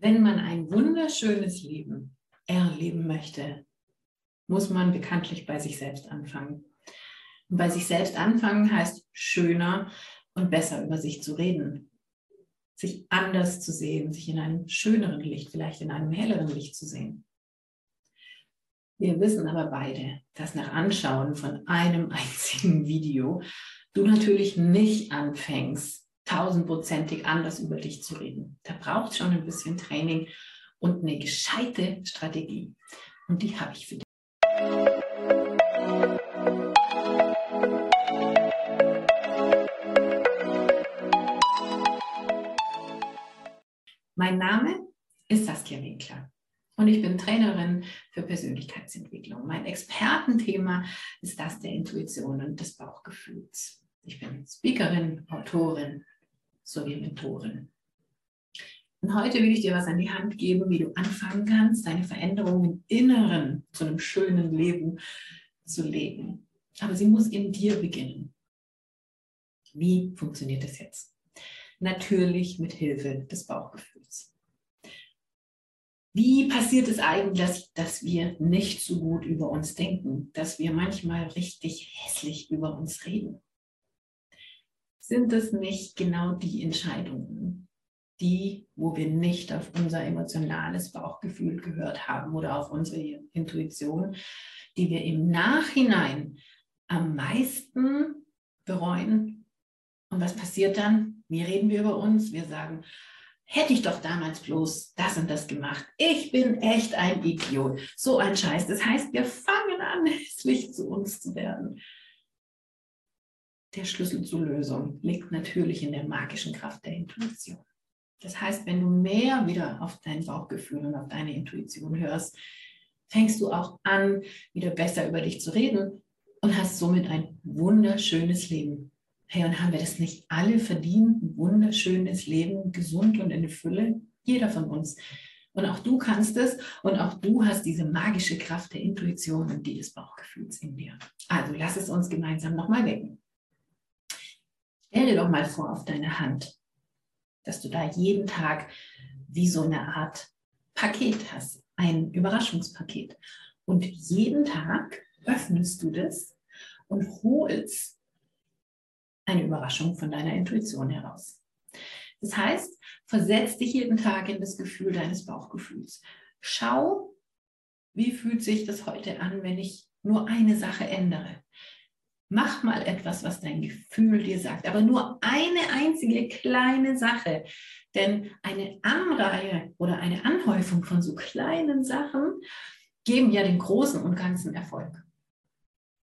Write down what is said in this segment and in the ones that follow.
Wenn man ein wunderschönes Leben erleben möchte, muss man bekanntlich bei sich selbst anfangen. Und bei sich selbst anfangen heißt schöner und besser über sich zu reden, sich anders zu sehen, sich in einem schöneren Licht, vielleicht in einem helleren Licht zu sehen. Wir wissen aber beide, dass nach Anschauen von einem einzigen Video du natürlich nicht anfängst, tausendprozentig anders über dich zu reden. Da braucht schon ein bisschen Training und eine gescheite Strategie. Und die habe ich für dich. Mein Name ist Saskia Winkler und ich bin Trainerin für Persönlichkeitsentwicklung. Mein Expertenthema ist das der Intuition und des Bauchgefühls. Ich bin Speakerin, Autorin, sowie Mentorin. Und heute will ich dir was an die Hand geben, wie du anfangen kannst, deine Veränderungen im Inneren zu einem schönen Leben zu legen. Aber sie muss in dir beginnen. Wie funktioniert das jetzt? Natürlich mit Hilfe des Bauchgefühls. Wie passiert es eigentlich, dass wir nicht so gut über uns denken, dass wir manchmal richtig hässlich über uns reden? Sind es nicht genau die Entscheidungen, die, wo wir nicht auf unser emotionales Bauchgefühl gehört haben oder auf unsere Intuition, die wir im Nachhinein am meisten bereuen. Und was passiert dann? Wie reden wir über uns? Wir sagen, hätte ich doch damals bloß das und das gemacht. Ich bin echt ein Idiot. So ein Scheiß. Das heißt, wir fangen an, hässlich zu uns zu werden. Der Schlüssel zur Lösung liegt natürlich in der magischen Kraft der Intuition. Das heißt, wenn du mehr wieder auf dein Bauchgefühl und auf deine Intuition hörst, fängst du auch an, wieder besser über dich zu reden und hast somit ein wunderschönes Leben. Hey, und haben wir das nicht alle verdient? Ein wunderschönes Leben, gesund und in Fülle? Jeder von uns. Und auch du kannst es und auch du hast diese magische Kraft der Intuition und die des Bauchgefühls in dir. Also lass es uns gemeinsam nochmal wecken. Stell dir doch mal vor auf deine Hand, dass du da jeden Tag wie so eine Art Paket hast, ein Überraschungspaket. Und jeden Tag öffnest du das und holst eine Überraschung von deiner Intuition heraus. Das heißt, versetz dich jeden Tag in das Gefühl deines Bauchgefühls. Schau, wie fühlt sich das heute an, wenn ich nur eine Sache ändere. Mach mal etwas, was dein Gefühl dir sagt, aber nur eine einzige kleine Sache. Denn eine Anreihe oder eine Anhäufung von so kleinen Sachen geben ja den großen und ganzen Erfolg.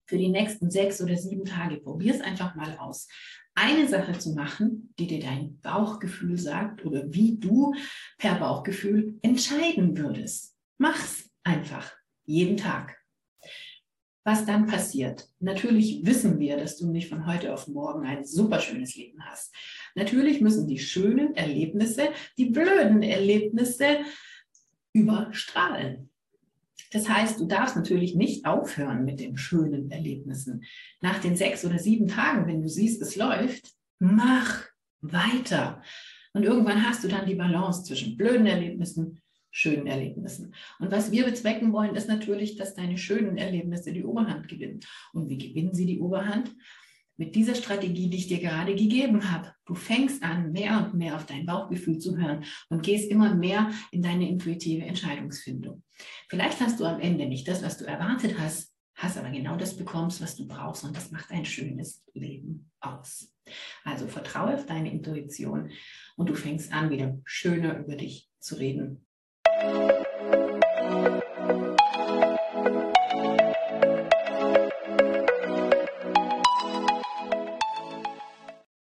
Für die nächsten sechs oder sieben Tage probier es einfach mal aus. Eine Sache zu machen, die dir dein Bauchgefühl sagt oder wie du per Bauchgefühl entscheiden würdest. Mach's einfach jeden Tag was dann passiert. Natürlich wissen wir, dass du nicht von heute auf morgen ein super schönes Leben hast. Natürlich müssen die schönen Erlebnisse die blöden Erlebnisse überstrahlen. Das heißt, du darfst natürlich nicht aufhören mit den schönen Erlebnissen. Nach den sechs oder sieben Tagen, wenn du siehst, es läuft, mach weiter. Und irgendwann hast du dann die Balance zwischen blöden Erlebnissen schönen Erlebnissen. Und was wir bezwecken wollen, ist natürlich, dass deine schönen Erlebnisse die Oberhand gewinnen. Und wie gewinnen sie die Oberhand? Mit dieser Strategie, die ich dir gerade gegeben habe. Du fängst an, mehr und mehr auf dein Bauchgefühl zu hören und gehst immer mehr in deine intuitive Entscheidungsfindung. Vielleicht hast du am Ende nicht das, was du erwartet hast, hast aber genau das bekommst, was du brauchst und das macht ein schönes Leben aus. Also vertraue auf deine Intuition und du fängst an, wieder schöner über dich zu reden Bye.